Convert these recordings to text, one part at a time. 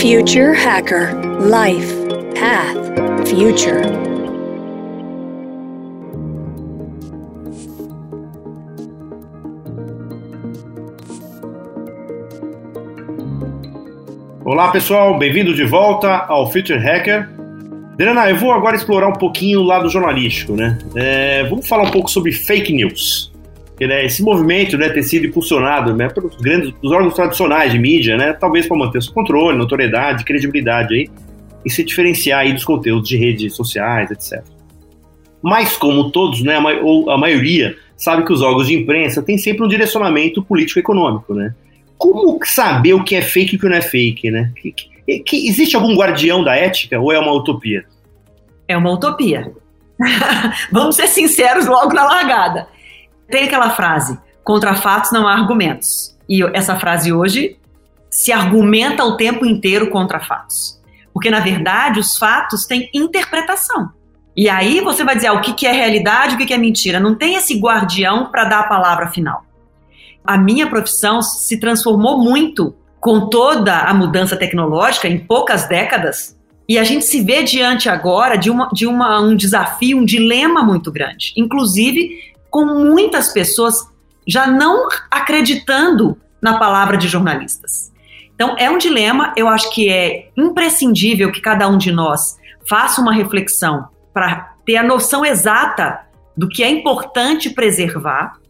Future Hacker Life Path Future. Olá pessoal, bem-vindo de volta ao Future Hacker. Adriana, eu vou agora explorar um pouquinho o lado jornalístico, né? É, vamos falar um pouco sobre fake news. Né, esse movimento né, ter sido impulsionado né, pelos grandes os órgãos tradicionais de mídia, né, talvez para manter seu controle, notoriedade, credibilidade aí, e se diferenciar aí dos conteúdos de redes sociais, etc. Mas como todos, né, a, ou a maioria sabe que os órgãos de imprensa têm sempre um direcionamento político-econômico, né? Como saber o que é fake e o que não é fake, né? Que, que, que, existe algum guardião da ética ou é uma utopia? É uma utopia. Vamos ser sinceros logo na largada. Tem aquela frase: contra fatos não há argumentos. E essa frase hoje se argumenta o tempo inteiro contra fatos. Porque, na verdade, os fatos têm interpretação. E aí você vai dizer ah, o que, é realidade, o que, que é mentira. Não tem esse guardião para dar a palavra final. A minha profissão se transformou muito com toda a mudança tecnológica em poucas décadas. E a gente se vê diante agora de, uma, de uma, um desafio, um dilema muito grande. Inclusive, com muitas pessoas já não acreditando na palavra de jornalistas. Então, é um dilema, eu acho que é imprescindível que cada um de nós faça uma reflexão para ter a noção exata do que é importante preservar,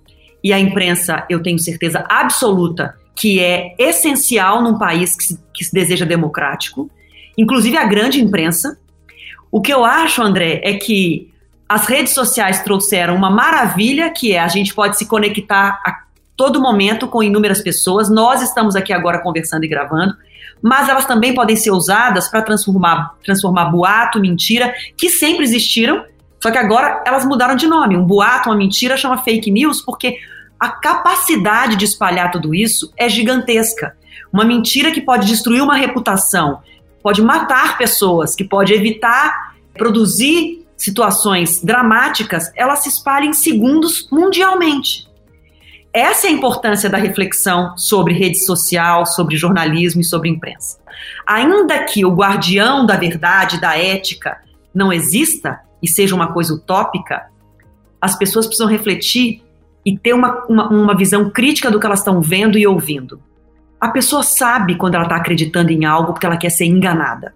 e a imprensa, eu tenho certeza absoluta que é essencial num país que se, que se deseja democrático, inclusive a grande imprensa. O que eu acho, André, é que as redes sociais trouxeram uma maravilha, que é a gente pode se conectar a todo momento com inúmeras pessoas. Nós estamos aqui agora conversando e gravando, mas elas também podem ser usadas para transformar, transformar boato, mentira, que sempre existiram, só que agora elas mudaram de nome. Um boato, uma mentira chama fake news, porque a capacidade de espalhar tudo isso é gigantesca. Uma mentira que pode destruir uma reputação, pode matar pessoas, que pode evitar produzir situações dramáticas, elas se espalham em segundos mundialmente. Essa é a importância da reflexão sobre rede social, sobre jornalismo e sobre imprensa. Ainda que o guardião da verdade, da ética, não exista e seja uma coisa utópica, as pessoas precisam refletir e ter uma, uma, uma visão crítica do que elas estão vendo e ouvindo. A pessoa sabe quando ela está acreditando em algo porque ela quer ser enganada.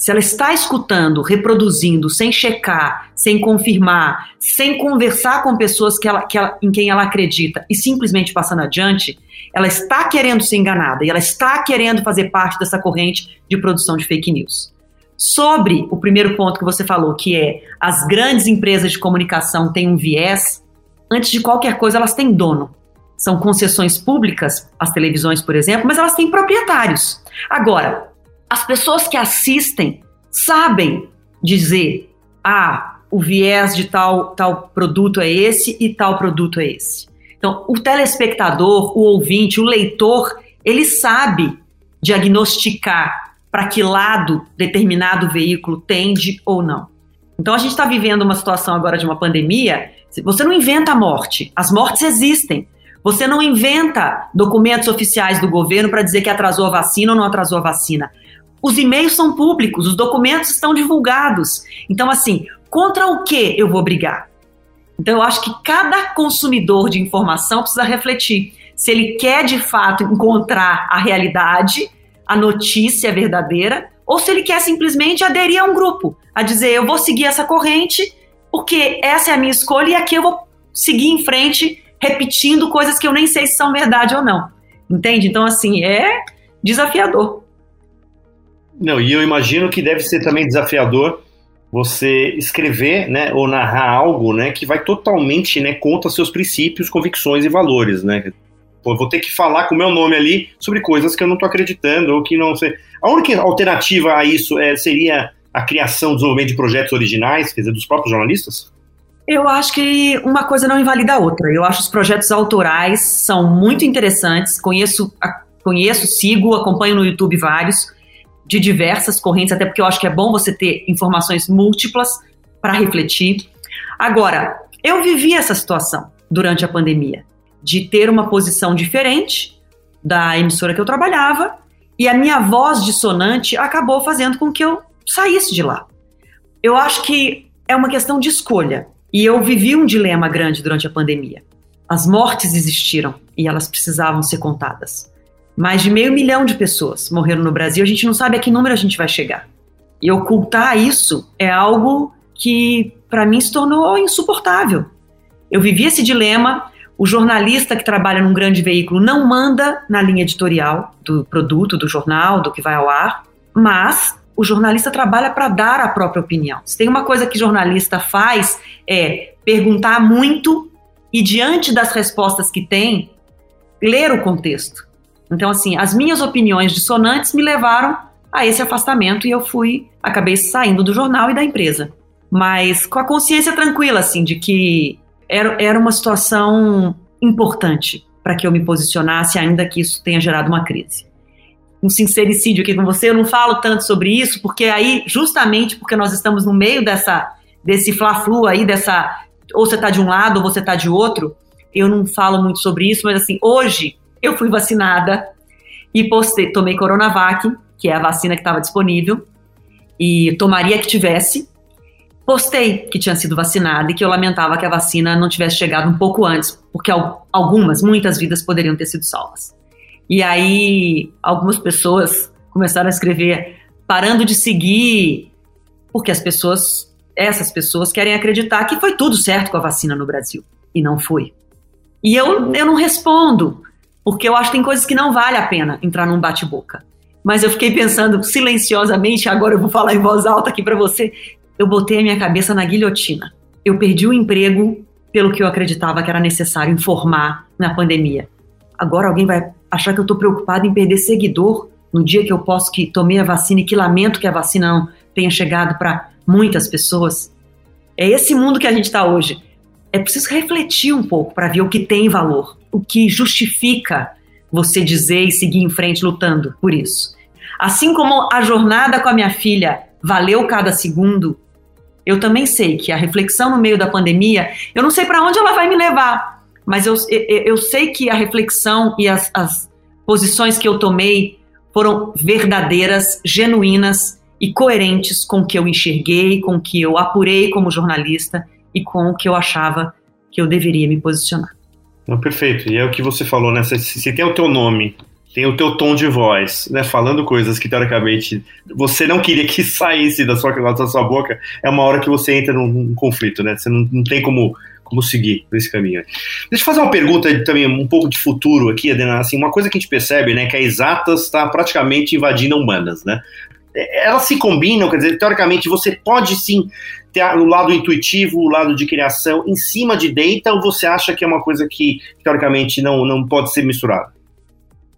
Se ela está escutando, reproduzindo, sem checar, sem confirmar, sem conversar com pessoas que ela, que ela, em quem ela acredita e simplesmente passando adiante, ela está querendo ser enganada e ela está querendo fazer parte dessa corrente de produção de fake news. Sobre o primeiro ponto que você falou, que é as grandes empresas de comunicação têm um viés, antes de qualquer coisa, elas têm dono. São concessões públicas, as televisões, por exemplo, mas elas têm proprietários. Agora, as pessoas que assistem sabem dizer: ah, o viés de tal, tal produto é esse e tal produto é esse. Então, o telespectador, o ouvinte, o leitor, ele sabe diagnosticar para que lado determinado veículo tende ou não. Então, a gente está vivendo uma situação agora de uma pandemia. Você não inventa a morte, as mortes existem. Você não inventa documentos oficiais do governo para dizer que atrasou a vacina ou não atrasou a vacina. Os e-mails são públicos, os documentos estão divulgados. Então, assim, contra o que eu vou brigar? Então, eu acho que cada consumidor de informação precisa refletir se ele quer de fato encontrar a realidade, a notícia verdadeira, ou se ele quer simplesmente aderir a um grupo, a dizer eu vou seguir essa corrente porque essa é a minha escolha e aqui eu vou seguir em frente repetindo coisas que eu nem sei se são verdade ou não. Entende? Então, assim, é desafiador. Não, e eu imagino que deve ser também desafiador você escrever, né, ou narrar algo, né, que vai totalmente, né, contra seus princípios, convicções e valores, né? Pô, vou ter que falar com o meu nome ali sobre coisas que eu não estou acreditando ou que não sei. A única alternativa a isso é, seria a criação, desenvolvimento de projetos originais, quer dizer, dos próprios jornalistas? Eu acho que uma coisa não invalida a outra. Eu acho os projetos autorais são muito interessantes. Conheço, conheço, sigo, acompanho no YouTube vários de diversas correntes, até porque eu acho que é bom você ter informações múltiplas para refletir. Agora, eu vivi essa situação durante a pandemia, de ter uma posição diferente da emissora que eu trabalhava E a minha voz dissonante acabou fazendo com que eu saísse de lá. Eu acho que é uma questão de escolha. E eu vivi um dilema grande durante a pandemia. As mortes existiram e elas precisavam ser contadas. Mais de meio milhão de pessoas morreram no Brasil, a gente não sabe a que número a gente vai chegar. E ocultar isso é algo que, para mim, se tornou insuportável. Eu vivi esse dilema. O jornalista que trabalha num grande veículo não manda na linha editorial do produto, do jornal, do que vai ao ar, mas o jornalista trabalha para dar a própria opinião. Se tem uma coisa que jornalista faz é perguntar muito e diante das respostas que tem, ler o contexto. Então assim, as minhas opiniões dissonantes me levaram a esse afastamento e eu fui, acabei saindo do jornal e da empresa. Mas com a consciência tranquila assim de que era, era uma situação importante para que eu me posicionasse, ainda que isso tenha gerado uma crise. Um sincericídio aqui com você, eu não falo tanto sobre isso, porque aí, justamente porque nós estamos no meio dessa, desse fla-flu aí, dessa, ou você está de um lado ou você está de outro, eu não falo muito sobre isso, mas assim, hoje eu fui vacinada e postei, tomei Coronavac, que é a vacina que estava disponível, e tomaria que tivesse, postei que tinha sido vacinada e que eu lamentava que a vacina não tivesse chegado um pouco antes, porque algumas, muitas vidas poderiam ter sido salvas. E aí, algumas pessoas começaram a escrever parando de seguir, porque as pessoas, essas pessoas, querem acreditar que foi tudo certo com a vacina no Brasil. E não foi. E eu, eu não respondo, porque eu acho que tem coisas que não vale a pena entrar num bate-boca. Mas eu fiquei pensando silenciosamente, agora eu vou falar em voz alta aqui para você, eu botei a minha cabeça na guilhotina. Eu perdi o emprego pelo que eu acreditava que era necessário informar na pandemia. Agora alguém vai achar que eu estou preocupada em perder seguidor no dia que eu posso que tomei a vacina e que lamento que a vacina não tenha chegado para muitas pessoas. É esse mundo que a gente está hoje. É preciso refletir um pouco para ver o que tem valor, o que justifica você dizer e seguir em frente lutando por isso. Assim como a jornada com a minha filha valeu cada segundo, eu também sei que a reflexão no meio da pandemia, eu não sei para onde ela vai me levar, mas eu, eu, eu sei que a reflexão e as, as posições que eu tomei foram verdadeiras, genuínas e coerentes com o que eu enxerguei, com o que eu apurei como jornalista e com o que eu achava que eu deveria me posicionar. Não, perfeito. E é o que você falou, né? Se, se tem o teu nome tem o teu tom de voz, né? Falando coisas que teoricamente você não queria que saísse da sua, da sua boca, é uma hora que você entra num, num conflito, né? Você não, não tem como, como seguir nesse caminho. Deixa eu fazer uma pergunta também, um pouco de futuro aqui, Adena. Assim, uma coisa que a gente percebe, né, que a exatas está praticamente invadindo humanas, né? Elas se combinam, quer dizer, teoricamente você pode sim ter o lado intuitivo, o lado de criação em cima de data, ou você acha que é uma coisa que teoricamente não, não pode ser misturada?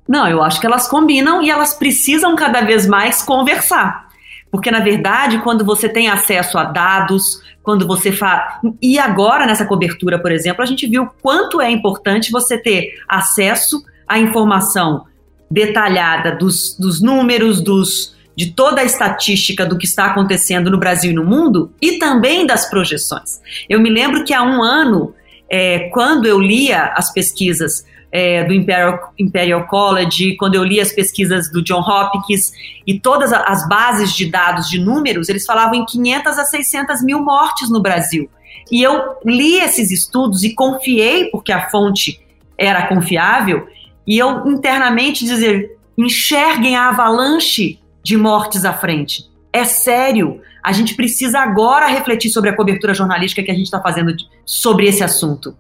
Não, eu acho que elas combinam e elas precisam cada vez mais conversar. Porque, na verdade, quando você tem acesso a dados, quando você faz. E agora, nessa cobertura, por exemplo, a gente viu quanto é importante você ter acesso à informação detalhada dos, dos números, dos, de toda a estatística do que está acontecendo no Brasil e no mundo e também das projeções. Eu me lembro que há um ano, é, quando eu lia as pesquisas é, do Imperial, Imperial College, quando eu li as pesquisas do John Hopkins e todas as bases de dados de números, eles falavam em 500 a 600 mil mortes no Brasil. E eu li esses estudos e confiei, porque a fonte era confiável, e eu internamente dizer: enxerguem a avalanche de mortes à frente. É sério. A gente precisa agora refletir sobre a cobertura jornalística que a gente está fazendo sobre esse assunto.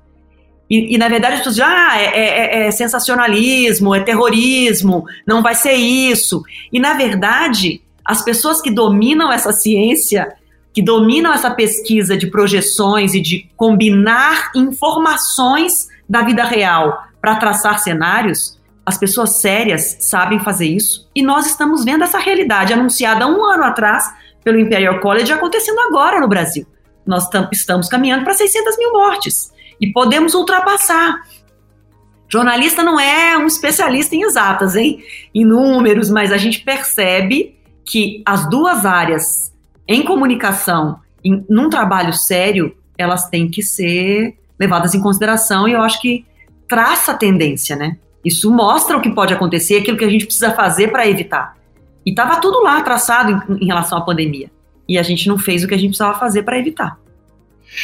E, e, na verdade as dizem, ah, é, é, é, sensacionalismo, é terrorismo, não vai ser isso. E na verdade, as pessoas que dominam essa ciência, que dominam essa pesquisa de projeções e de combinar informações da vida real para traçar cenários, as pessoas sérias sabem fazer isso. E nós estamos vendo essa realidade anunciada um ano atrás pelo Imperial College acontecendo agora no Brasil. Nós estamos caminhando para 600 mil mortes e podemos ultrapassar. Jornalista não é um especialista em exatas, hein? Em números, mas a gente percebe que as duas áreas em comunicação, em, num trabalho sério, elas têm que ser levadas em consideração e eu acho que traça a tendência, né? Isso mostra o que pode acontecer, aquilo que a gente precisa fazer para evitar. E estava tudo lá traçado em, em relação à pandemia. E a gente não fez o que a gente precisava fazer para evitar.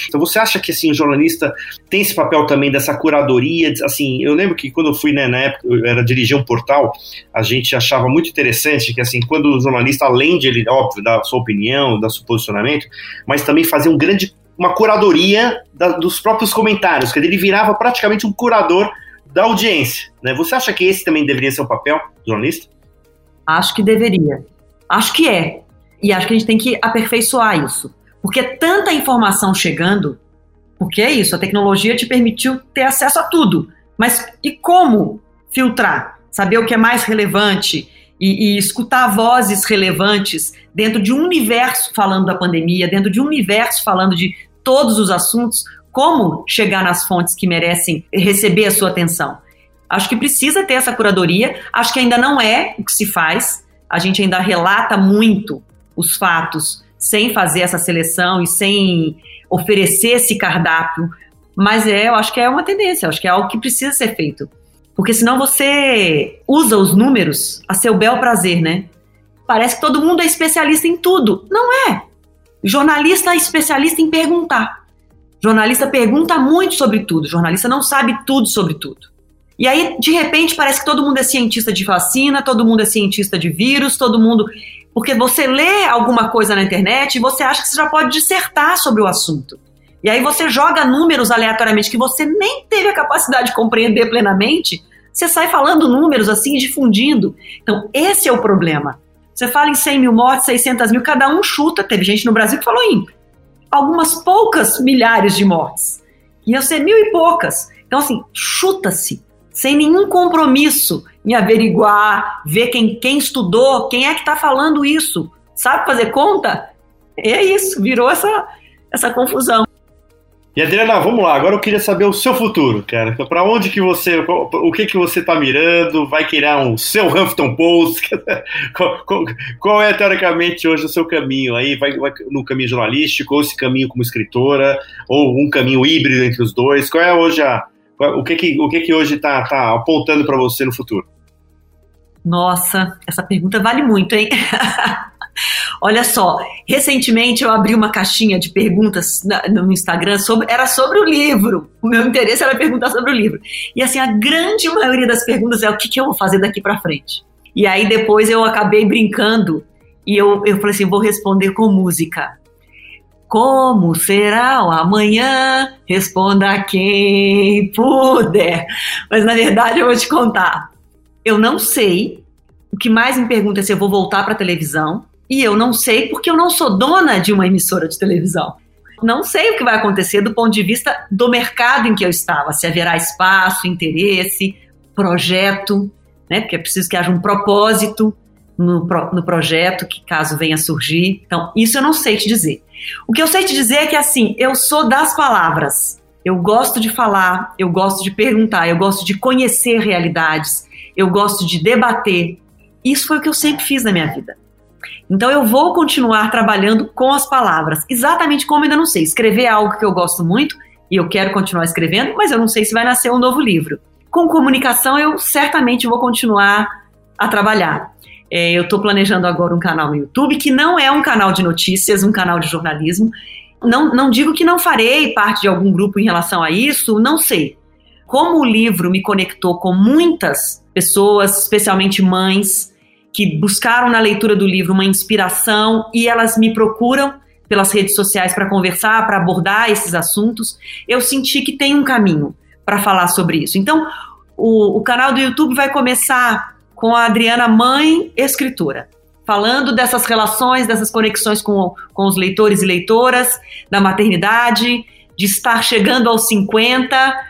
Então você acha que assim o jornalista tem esse papel também dessa curadoria? Assim, eu lembro que quando eu fui né, na época eu era dirigir um portal, a gente achava muito interessante que assim quando o jornalista além de ele óbvio dar sua opinião, dar seu posicionamento, mas também fazia um grande uma curadoria da, dos próprios comentários, que ele virava praticamente um curador da audiência. Né? Você acha que esse também deveria ser o papel do jornalista? Acho que deveria. Acho que é. E acho que a gente tem que aperfeiçoar isso. Porque tanta informação chegando, porque é isso, a tecnologia te permitiu ter acesso a tudo. Mas e como filtrar? Saber o que é mais relevante e, e escutar vozes relevantes dentro de um universo falando da pandemia, dentro de um universo falando de todos os assuntos, como chegar nas fontes que merecem receber a sua atenção. Acho que precisa ter essa curadoria, acho que ainda não é o que se faz, a gente ainda relata muito os fatos sem fazer essa seleção e sem oferecer esse cardápio, mas é, eu acho que é uma tendência, acho que é algo que precisa ser feito. Porque senão você usa os números a seu bel prazer, né? Parece que todo mundo é especialista em tudo. Não é. Jornalista é especialista em perguntar. Jornalista pergunta muito sobre tudo. Jornalista não sabe tudo sobre tudo. E aí, de repente, parece que todo mundo é cientista de vacina, todo mundo é cientista de vírus, todo mundo. Porque você lê alguma coisa na internet e você acha que você já pode dissertar sobre o assunto. E aí você joga números aleatoriamente que você nem teve a capacidade de compreender plenamente, você sai falando números assim, difundindo. Então, esse é o problema. Você fala em 100 mil mortes, 600 mil, cada um chuta. Teve gente no Brasil que falou em algumas poucas milhares de mortes. Iam ser mil e poucas. Então, assim, chuta-se, sem nenhum compromisso em averiguar, ver quem, quem estudou, quem é que está falando isso. Sabe fazer conta? É isso, virou essa, essa confusão. E Adriana, vamos lá. Agora eu queria saber o seu futuro, cara. Para onde que você, o que que você está mirando? Vai criar um seu Huffington Post? qual, qual, qual, é teoricamente hoje o seu caminho? Aí vai, vai no caminho jornalístico, ou esse caminho como escritora, ou um caminho híbrido entre os dois? Qual é hoje a, o que que o que que hoje está tá apontando para você no futuro? Nossa, essa pergunta vale muito, hein? Olha só, recentemente eu abri uma caixinha de perguntas no Instagram sobre era sobre o livro. O meu interesse era perguntar sobre o livro. E assim, a grande maioria das perguntas é o que, que eu vou fazer daqui para frente. E aí depois eu acabei brincando e eu, eu falei assim, vou responder com música. Como será o amanhã? Responda quem puder. Mas na verdade eu vou te contar. Eu não sei. O que mais me pergunta é se eu vou voltar para televisão. E eu não sei porque eu não sou dona de uma emissora de televisão. Não sei o que vai acontecer do ponto de vista do mercado em que eu estava, se haverá espaço, interesse, projeto, né? Porque é preciso que haja um propósito no, no projeto que caso venha a surgir. Então, isso eu não sei te dizer. O que eu sei te dizer é que assim, eu sou das palavras. Eu gosto de falar, eu gosto de perguntar, eu gosto de conhecer realidades, eu gosto de debater. Isso foi o que eu sempre fiz na minha vida. Então eu vou continuar trabalhando com as palavras, exatamente como ainda não sei. Escrever é algo que eu gosto muito e eu quero continuar escrevendo, mas eu não sei se vai nascer um novo livro. Com comunicação eu certamente vou continuar a trabalhar. É, eu estou planejando agora um canal no YouTube que não é um canal de notícias, um canal de jornalismo. Não, não digo que não farei parte de algum grupo em relação a isso, não sei. Como o livro me conectou com muitas pessoas, especialmente mães, que buscaram na leitura do livro uma inspiração e elas me procuram pelas redes sociais para conversar, para abordar esses assuntos, eu senti que tem um caminho para falar sobre isso. Então, o, o, canal do YouTube vai começar com a Adriana, mãe escritora, falando dessas relações, dessas conexões com, com os leitores e leitoras, da maternidade, de estar chegando aos 50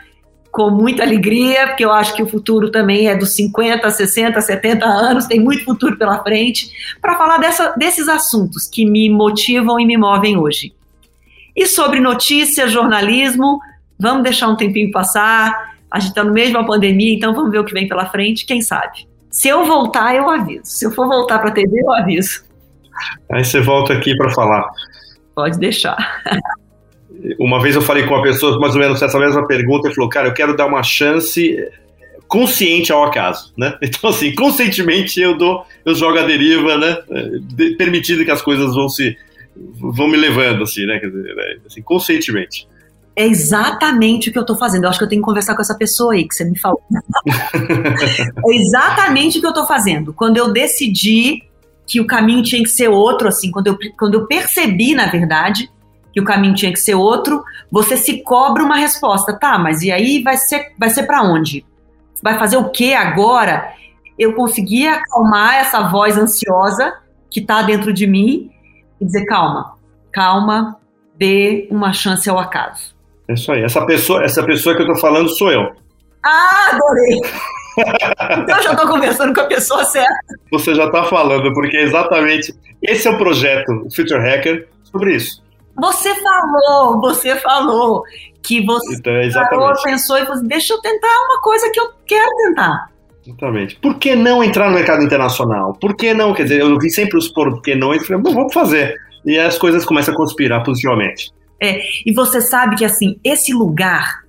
com muita alegria, porque eu acho que o futuro também é dos 50, 60, 70 anos, tem muito futuro pela frente, para falar dessa, desses assuntos que me motivam e me movem hoje. E sobre notícias, jornalismo, vamos deixar um tempinho passar, a gente está no meio de uma pandemia, então vamos ver o que vem pela frente, quem sabe. Se eu voltar, eu aviso. Se eu for voltar para a TV, eu aviso. Aí você volta aqui para falar. Pode deixar. Uma vez eu falei com uma pessoa mais ou menos essa mesma pergunta e falou: Cara, eu quero dar uma chance consciente ao acaso, né? Então, assim, conscientemente eu dou, eu jogo a deriva, né? De, permitindo que as coisas vão se vão me levando, assim, né? Quer dizer, né? assim, conscientemente. É exatamente o que eu estou fazendo. Eu acho que eu tenho que conversar com essa pessoa aí que você me falou. é exatamente o que eu estou fazendo. Quando eu decidi que o caminho tinha que ser outro, assim, quando eu, quando eu percebi, na verdade, que o caminho tinha que ser outro, você se cobra uma resposta. Tá, mas e aí vai ser, vai ser para onde? Vai fazer o que agora? Eu consegui acalmar essa voz ansiosa que está dentro de mim e dizer: calma, calma, dê uma chance ao acaso. É isso aí. Essa pessoa, essa pessoa que eu tô falando sou eu. Ah, adorei! então eu já estou conversando com a pessoa certa. Você já está falando, porque exatamente esse é o projeto, o Future Hacker, sobre isso. Você falou, você falou que você então, é exatamente. pensou e falou assim, deixa eu tentar uma coisa que eu quero tentar. Exatamente. Por que não entrar no mercado internacional? Por que não? Quer dizer, eu vi sempre os por que não e falei, bom, vamos fazer. E as coisas começam a conspirar positivamente. É, e você sabe que assim, esse lugar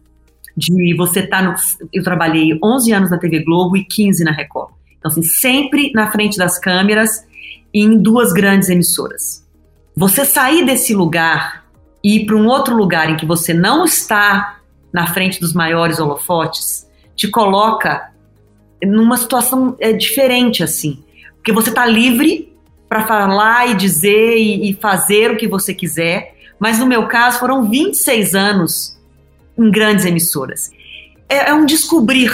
de você estar tá no. Eu trabalhei 11 anos na TV Globo e 15 na Record. Então, assim, sempre na frente das câmeras em duas grandes emissoras. Você sair desse lugar e ir para um outro lugar em que você não está na frente dos maiores holofotes te coloca numa situação é, diferente, assim. Porque você está livre para falar e dizer e, e fazer o que você quiser, mas no meu caso foram 26 anos em grandes emissoras. É, é um descobrir,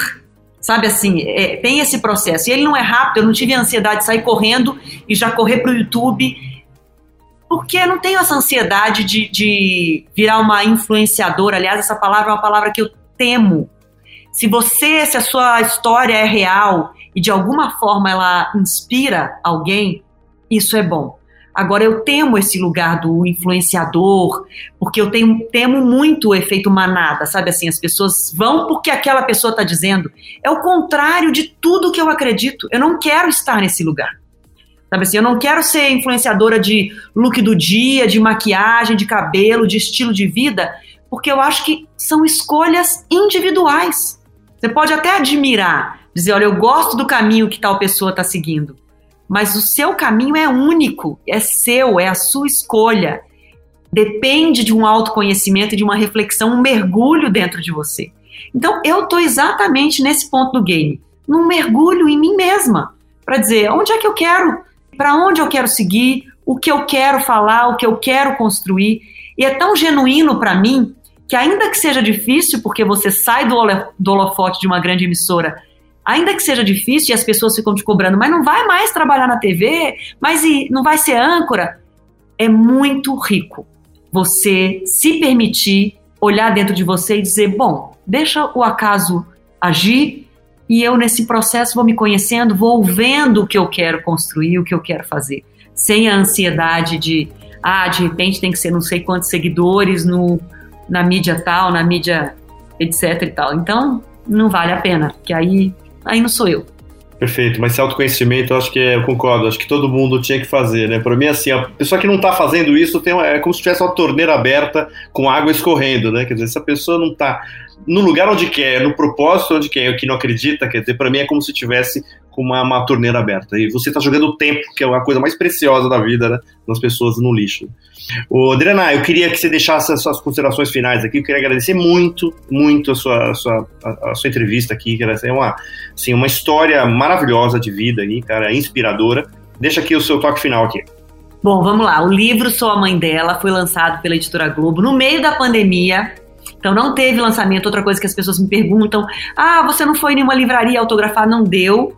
sabe assim, é, tem esse processo. E ele não é rápido, eu não tive a ansiedade de sair correndo e já correr para o YouTube, porque eu não tenho essa ansiedade de, de virar uma influenciadora. Aliás, essa palavra é uma palavra que eu temo. Se você, se a sua história é real e de alguma forma ela inspira alguém, isso é bom. Agora, eu temo esse lugar do influenciador, porque eu tenho, temo muito o efeito manada, sabe assim? As pessoas vão porque aquela pessoa está dizendo. É o contrário de tudo que eu acredito. Eu não quero estar nesse lugar. Sabe assim, eu não quero ser influenciadora de look do dia, de maquiagem, de cabelo, de estilo de vida, porque eu acho que são escolhas individuais. Você pode até admirar, dizer, olha, eu gosto do caminho que tal pessoa está seguindo mas o seu caminho é único, é seu, é a sua escolha. Depende de um autoconhecimento de uma reflexão, um mergulho dentro de você. Então, eu estou exatamente nesse ponto do game, num mergulho em mim mesma, para dizer onde é que eu quero, para onde eu quero seguir, o que eu quero falar, o que eu quero construir. E é tão genuíno para mim que, ainda que seja difícil, porque você sai do, holofote de uma grande emissora ainda que seja difícil e as pessoas ficam te cobrando, mas não vai mais trabalhar na TV, mas e não vai ser âncora, é muito rico você se permitir olhar dentro de você e dizer, bom, deixa o acaso agir e eu nesse processo vou me conhecendo, vou vendo o que eu quero construir, o que eu quero fazer, sem a ansiedade de, ah, de repente tem que ser não sei quantos seguidores no na mídia tal, na mídia etc e tal. Então, não vale a pena, que aí aí não sou eu. Perfeito, mas esse autoconhecimento, eu acho que é, eu concordo, acho que todo mundo tinha que fazer, né? Para mim, assim, a pessoa que não está fazendo isso tem uma, é como se tivesse uma torneira aberta com água escorrendo, né? Quer dizer, se a pessoa não está no lugar onde quer, no propósito onde quer, que não acredita, quer dizer, para mim é como se tivesse com uma, uma torneira aberta. E você está jogando o tempo, que é a coisa mais preciosa da vida, né? Das pessoas no lixo. O Adriana, eu queria que você deixasse as suas considerações finais aqui. Eu queria agradecer muito, muito a sua, a sua, a, a sua entrevista aqui, que é uma, assim, uma história maravilhosa de vida aí, cara, inspiradora. Deixa aqui o seu toque final aqui. Bom, vamos lá. O livro Sou a Mãe Dela foi lançado pela editora Globo no meio da pandemia. Então não teve lançamento. Outra coisa que as pessoas me perguntam: ah, você não foi em nenhuma livraria autografar? Não deu.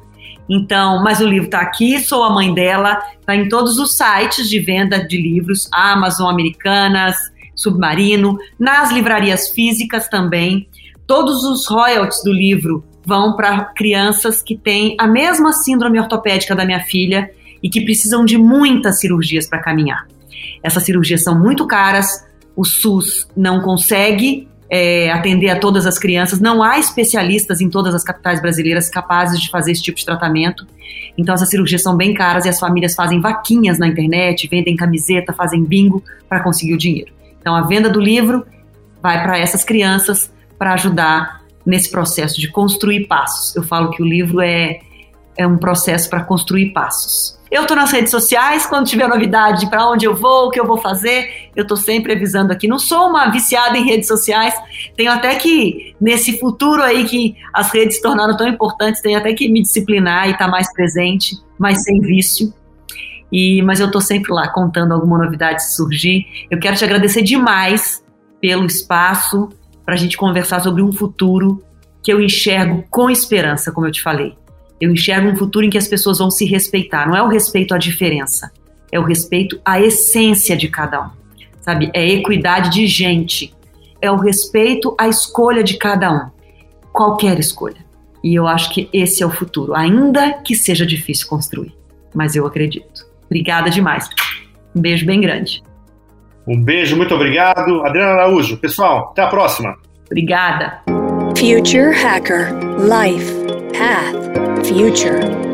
Então, mas o livro está aqui, sou a mãe dela, está em todos os sites de venda de livros, Amazon, Americanas, Submarino, nas livrarias físicas também. Todos os royalties do livro vão para crianças que têm a mesma síndrome ortopédica da minha filha e que precisam de muitas cirurgias para caminhar. Essas cirurgias são muito caras, o SUS não consegue é, atender a todas as crianças. Não há especialistas em todas as capitais brasileiras capazes de fazer esse tipo de tratamento. Então, essas cirurgias são bem caras e as famílias fazem vaquinhas na internet, vendem camiseta, fazem bingo para conseguir o dinheiro. Então, a venda do livro vai para essas crianças para ajudar nesse processo de construir passos. Eu falo que o livro é, é um processo para construir passos. Eu estou nas redes sociais, quando tiver novidade para onde eu vou, o que eu vou fazer, eu estou sempre avisando aqui. Não sou uma viciada em redes sociais, tenho até que, nesse futuro aí que as redes se tornaram tão importantes, tenho até que me disciplinar e estar tá mais presente, mas sem vício. E, mas eu estou sempre lá contando alguma novidade se surgir. Eu quero te agradecer demais pelo espaço para a gente conversar sobre um futuro que eu enxergo com esperança, como eu te falei. Eu enxergo um futuro em que as pessoas vão se respeitar. Não é o respeito à diferença, é o respeito à essência de cada um. Sabe? É equidade de gente. É o respeito à escolha de cada um. Qualquer escolha. E eu acho que esse é o futuro, ainda que seja difícil construir. Mas eu acredito. Obrigada demais. Um beijo bem grande. Um beijo, muito obrigado. Adriana Araújo. Pessoal, até a próxima. Obrigada. Future Hacker Life Path Future